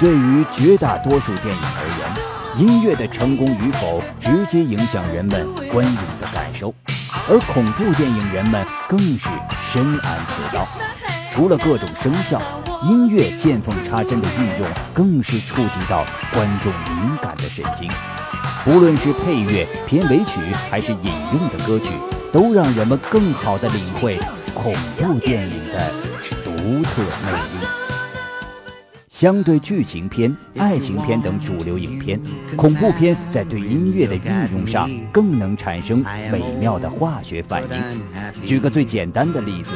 对于绝大多数电影而言，音乐的成功与否直接影响人们观影的感受，而恐怖电影人们更是深谙此道。除了各种声效，音乐见缝插针的运用更是触及到观众敏感的神经。无论是配乐、片尾曲，还是引用的歌曲，都让人们更好地领会恐怖电影的独特魅力。相对剧情片、爱情片等主流影片，恐怖片在对音乐的运用上更能产生美妙的化学反应。举个最简单的例子，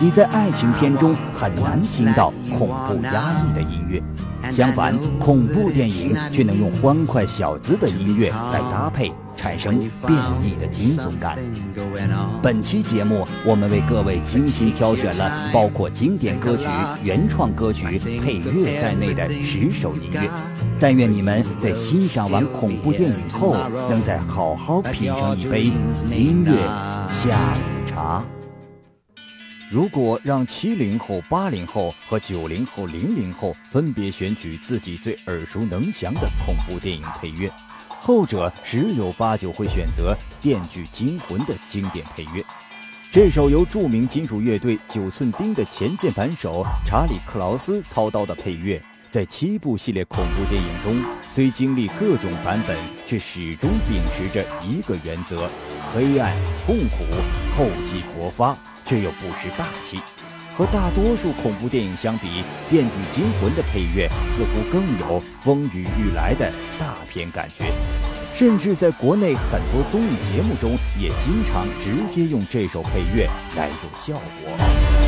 你在爱情片中很难听到恐怖压抑的音乐，相反，恐怖电影却能用欢快小资的音乐来搭配。产生变异的惊悚感。本期节目，我们为各位精心挑选了包括经典歌曲、原创歌曲、配乐在内的十首音乐。但愿你们在欣赏完恐怖电影后，能再好好品尝一杯音乐下午茶。如果让七零后、八零后和九零后、零零后分别选取自己最耳熟能详的恐怖电影配乐，后者十有八九会选择《电锯惊魂》的经典配乐。这首由著名金属乐队九寸钉的前键盘手查理·克劳斯操刀的配乐，在七部系列恐怖电影中，虽经历各种版本，却始终秉持着一个原则：黑暗、痛苦、厚积薄发，却又不失大气。和大多数恐怖电影相比，《电锯惊魂》的配乐似乎更有风雨欲来的大片感觉，甚至在国内很多综艺节目中也经常直接用这首配乐来做效果。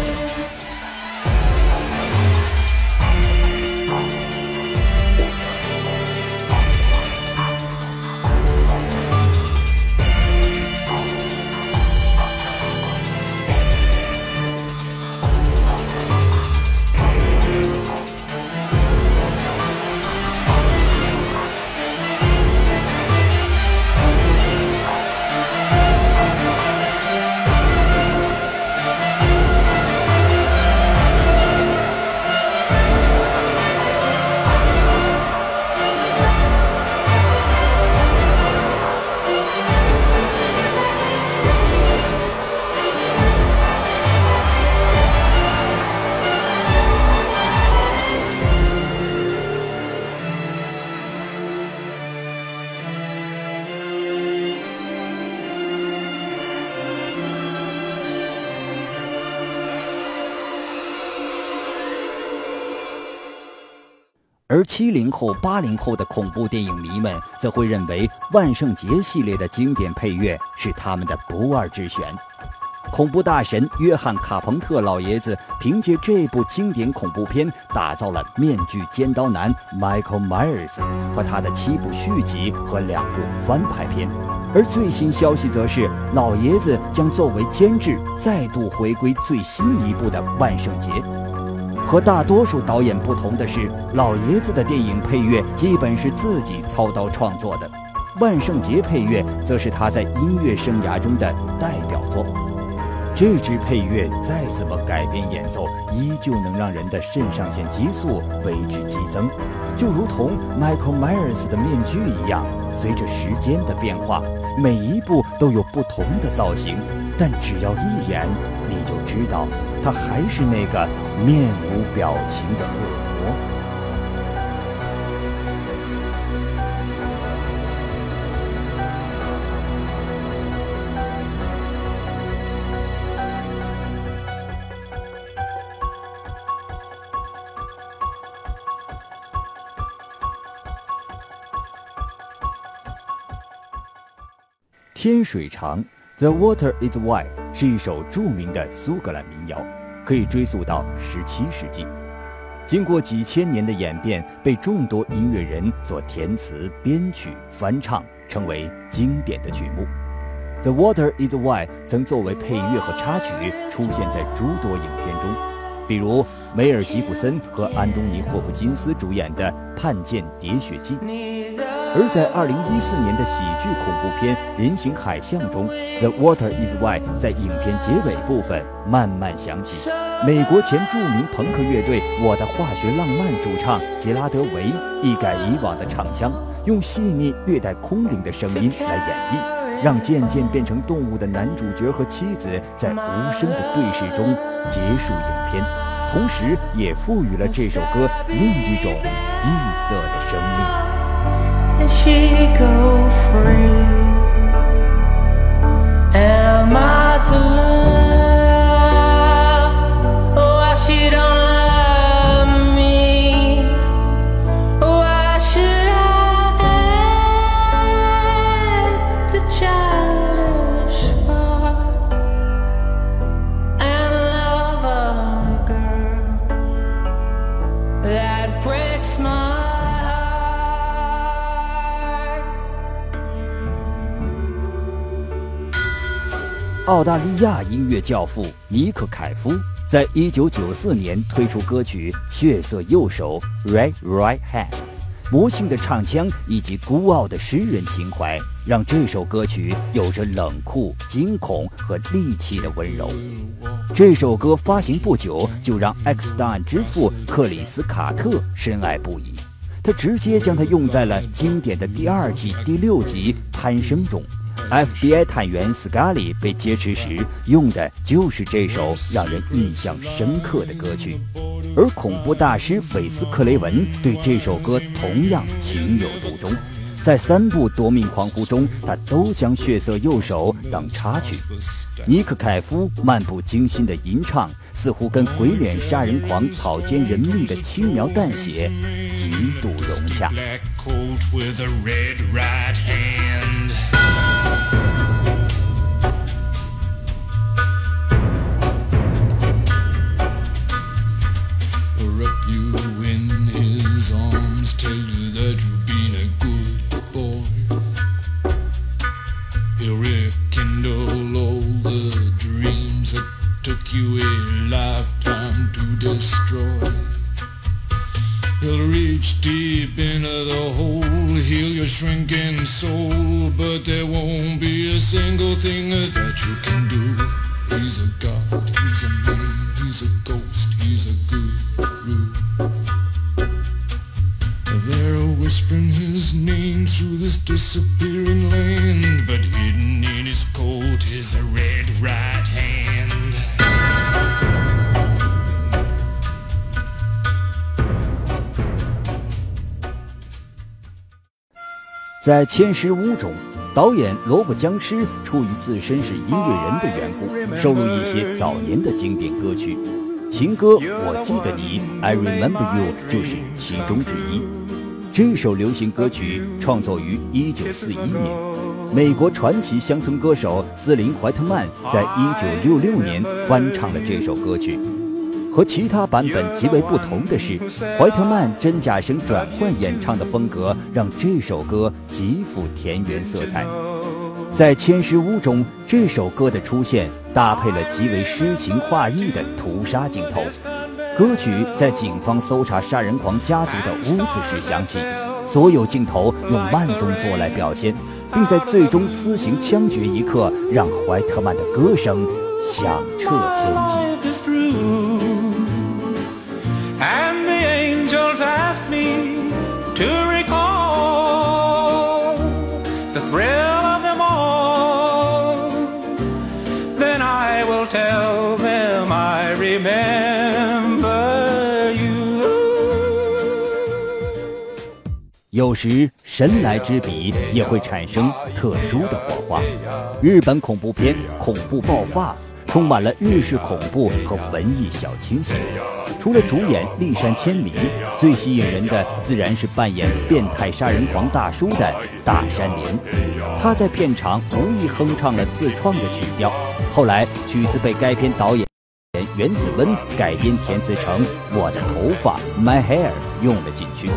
而七零后、八零后的恐怖电影迷们则会认为，万圣节系列的经典配乐是他们的不二之选。恐怖大神约翰·卡彭特老爷子凭借这部经典恐怖片，打造了《面具尖刀男》Michael Myers 和他的七部续集和两部翻拍片。而最新消息则是，老爷子将作为监制，再度回归最新一部的《万圣节》。和大多数导演不同的是，老爷子的电影配乐基本是自己操刀创作的，《万圣节》配乐则是他在音乐生涯中的代表作。这支配乐再怎么改编演奏，依旧能让人的肾上腺激素为之激增，就如同 Michael Myers 的面具一样，随着时间的变化，每一步都有不同的造型，但只要一眼，你就知道。他还是那个面无表情的恶魔。天水长，The water is wide，是一首著名的苏格兰民谣。可以追溯到十七世纪，经过几千年的演变，被众多音乐人所填词、编曲、翻唱，成为经典的曲目。《The Water Is Why》曾作为配乐和插曲出现在诸多影片中，比如梅尔吉普森和安东尼霍普金斯主演的《叛剑喋血记》，而在2014年的喜剧恐怖片《人形海象》中，《The Water Is Why》在影片结尾部分慢慢响起，美国前著名朋克乐队《我的化学浪漫》主唱杰拉德·维一改以往的唱腔，用细腻略带空灵的声音来演绎，让渐渐变成动物的男主角和妻子在无声的对视中结束影片，同时也赋予了这首歌另一种异色的生命。Go free. Am I to love? 澳大利亚音乐教父尼克凯夫在一九九四年推出歌曲《血色右手》（Red Right Hand），魔性的唱腔以及孤傲的诗人情怀，让这首歌曲有着冷酷、惊恐和戾气的温柔。这首歌发行不久，就让 X 档案之父克里斯卡特深爱不已，他直接将它用在了经典的第二季第六集《攀升》中。FBI 探员斯卡利被劫持时用的就是这首让人印象深刻的歌曲，而恐怖大师韦斯克雷文对这首歌同样情有独钟。在三部夺命狂呼中，他都将《血色右手》当插曲。尼克凯夫漫不经心的吟唱，似乎跟鬼脸杀人狂草菅人命的轻描淡写极度融洽。在《千石屋》中，导演萝卜·僵尸出于自身是音乐人的缘故，收录一些早年的经典歌曲。情歌《我记得你》（I Remember You） 就是其中之一。这首流行歌曲创作于1941年，美国传奇乡村歌手斯林·怀特曼在1966年翻唱了这首歌曲。和其他版本极为不同的是，怀特曼真假声转换演唱的风格让这首歌极富田园色彩。在《千尸屋》中，这首歌的出现搭配了极为诗情画意的屠杀镜头。歌曲在警方搜查杀人狂家族的屋子时响起，所有镜头用慢动作来表现，并在最终私刑枪决一刻，让怀特曼的歌声响彻天际。有时神来之笔也会产生特殊的火花。日本恐怖片《恐怖爆发》充满了日式恐怖和文艺小清新。除了主演立山千里，最吸引人的自然是扮演变态杀人狂大叔的大山林。他在片场无意哼唱了自创的曲调，后来曲子被该片导演袁子温改编填词成《我的头发》（My Hair） 用了进去。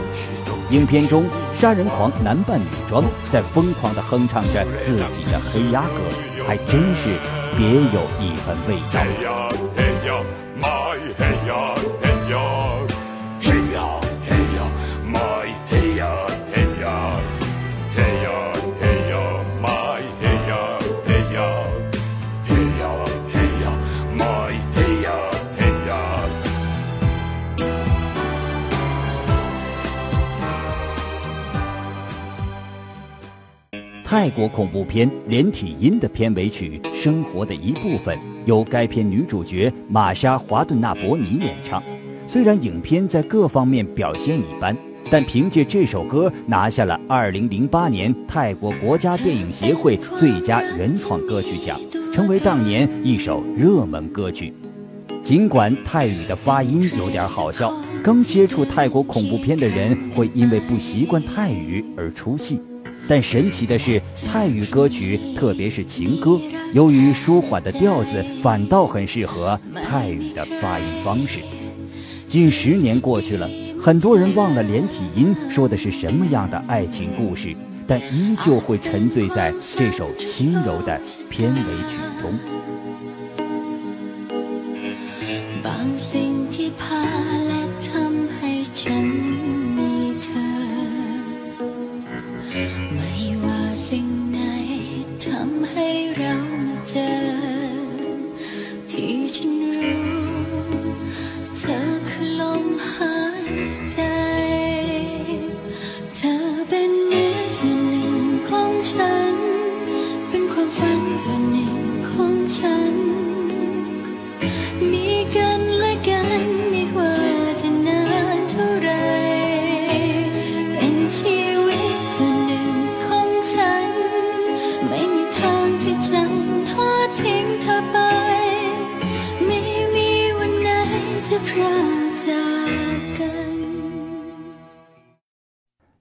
影片中，杀人狂男扮女装，在疯狂地哼唱着自己的黑鸭歌，还真是别有一番味道。泰国恐怖片《连体婴》的片尾曲《生活的一部分》由该片女主角玛莎·华顿纳伯尼演唱。虽然影片在各方面表现一般，但凭借这首歌拿下了2008年泰国国家电影协会最佳原创歌曲奖，成为当年一首热门歌曲。尽管泰语的发音有点好笑，刚接触泰国恐怖片的人会因为不习惯泰语而出戏，但神奇的是，泰语歌曲，特别是情歌，由于舒缓的调子，反倒很适合泰语的发音方式。近十年过去了，很多人忘了连体音说的是什么样的爱情故事，但依旧会沉醉在这首轻柔的片尾曲中。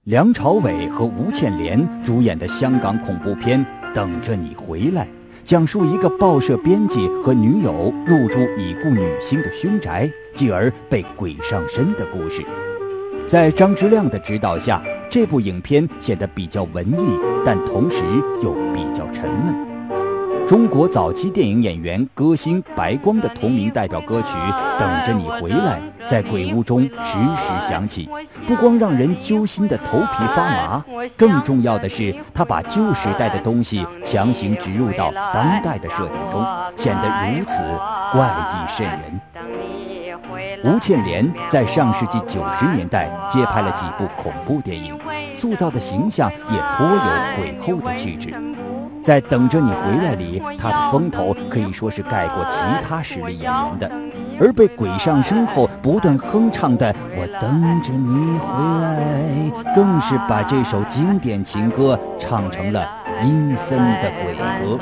梁朝伟和吴倩莲主演的香港恐怖片《等着你回来》，讲述一个报社编辑和女友入住已故女星的凶宅，继而被鬼上身的故事。在张之亮的指导下，这部影片显得比较文艺，但同时又比较沉闷。中国早期电影演员、歌星白光的同名代表歌曲《等着你回来》在鬼屋中时时响起，不光让人揪心的头皮发麻，更重要的是，他把旧时代的东西强行植入到当代的设定中，显得如此怪异渗人。吴倩莲在上世纪九十年代接拍了几部恐怖电影，塑造的形象也颇有鬼后的气质。在等着你回来里，他的风头可以说是盖过其他实力演员的。而被鬼上身后不断哼唱的“我等着你回来”，更是把这首经典情歌唱成了阴森的鬼歌。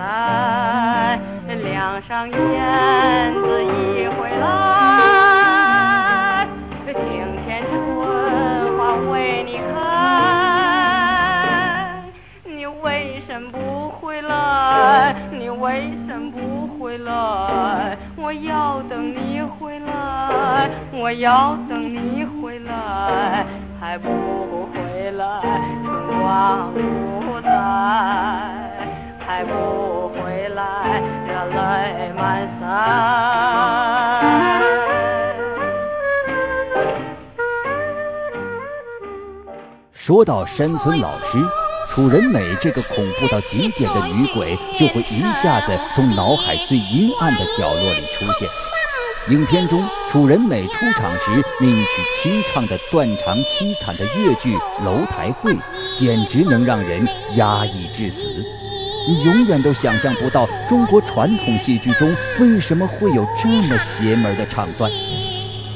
亮上燕子一回来，来？我要等你回来，我要等你回来，还不回来，春光不再，还不回来，热泪满腮。说到山村老师。楚人美这个恐怖到极点的女鬼，就会一下子从脑海最阴暗的角落里出现。影片中，楚人美出场时那一曲清唱的断肠凄惨的越剧《楼台会》，简直能让人压抑致死。你永远都想象不到，中国传统戏剧中为什么会有这么邪门的唱段。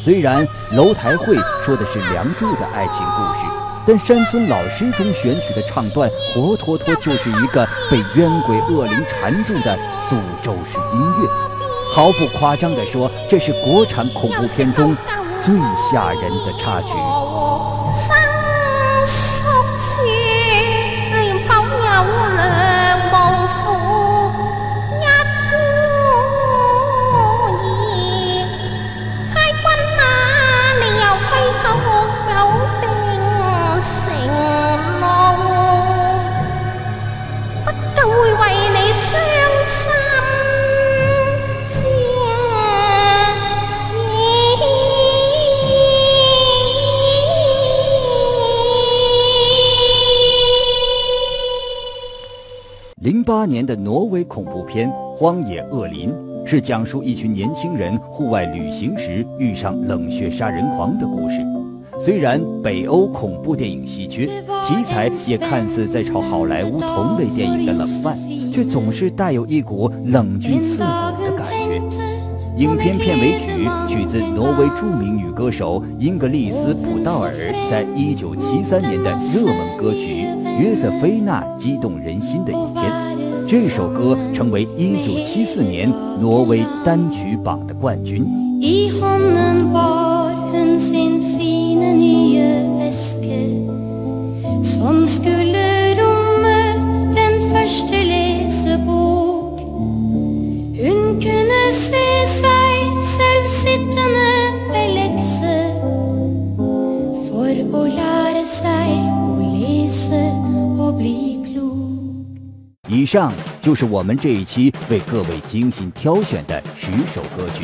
虽然《楼台会》说的是梁祝的爱情故事。但山村老尸中选取的唱段，活脱脱就是一个被冤鬼恶灵缠住的诅咒式音乐。毫不夸张的说，这是国产恐怖片中最吓人的插曲。零八年的挪威恐怖片《荒野恶林》是讲述一群年轻人户外旅行时遇上冷血杀人狂的故事。虽然北欧恐怖电影稀缺，题材也看似在炒好莱坞同类电影的冷饭，却总是带有一股冷峻刺骨的感觉。影片片尾曲取自挪威著名女歌手英格丽斯·普道尔在一九七三年的热门歌曲《约瑟菲娜》，激动人心的一天。这首歌成为1974年挪威单曲榜的冠军。以上就是我们这一期为各位精心挑选的十首歌曲。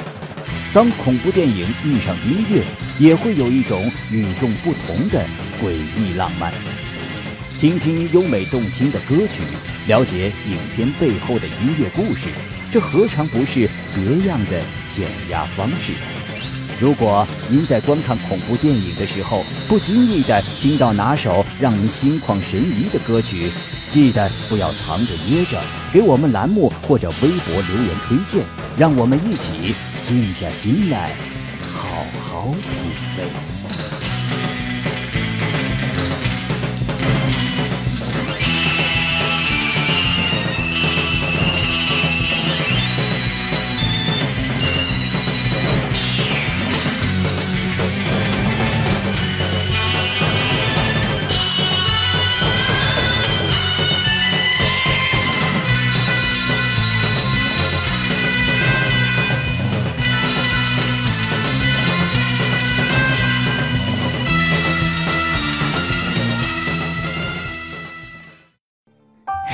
当恐怖电影遇上音乐，也会有一种与众不同的诡异浪漫。听听优美动听的歌曲，了解影片背后的音乐故事，这何尝不是别样的减压方式？如果您在观看恐怖电影的时候，不经意地听到哪首让您心旷神怡的歌曲，记得不要藏着掖着，给我们栏目或者微博留言推荐，让我们一起静下心来，好好品味。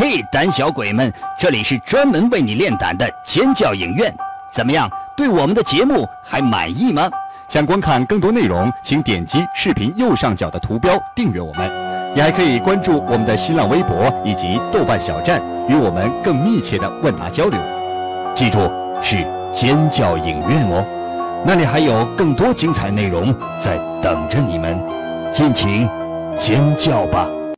嘿胆小鬼们，这里是专门为你练胆的尖叫影院，怎么样？对我们的节目还满意吗？想观看更多内容，请点击视频右上角的图标订阅我们。你还可以关注我们的新浪微博以及豆瓣小站，与我们更密切的问答交流。记住，是尖叫影院哦，那里还有更多精彩内容在等着你们，尽情尖叫吧！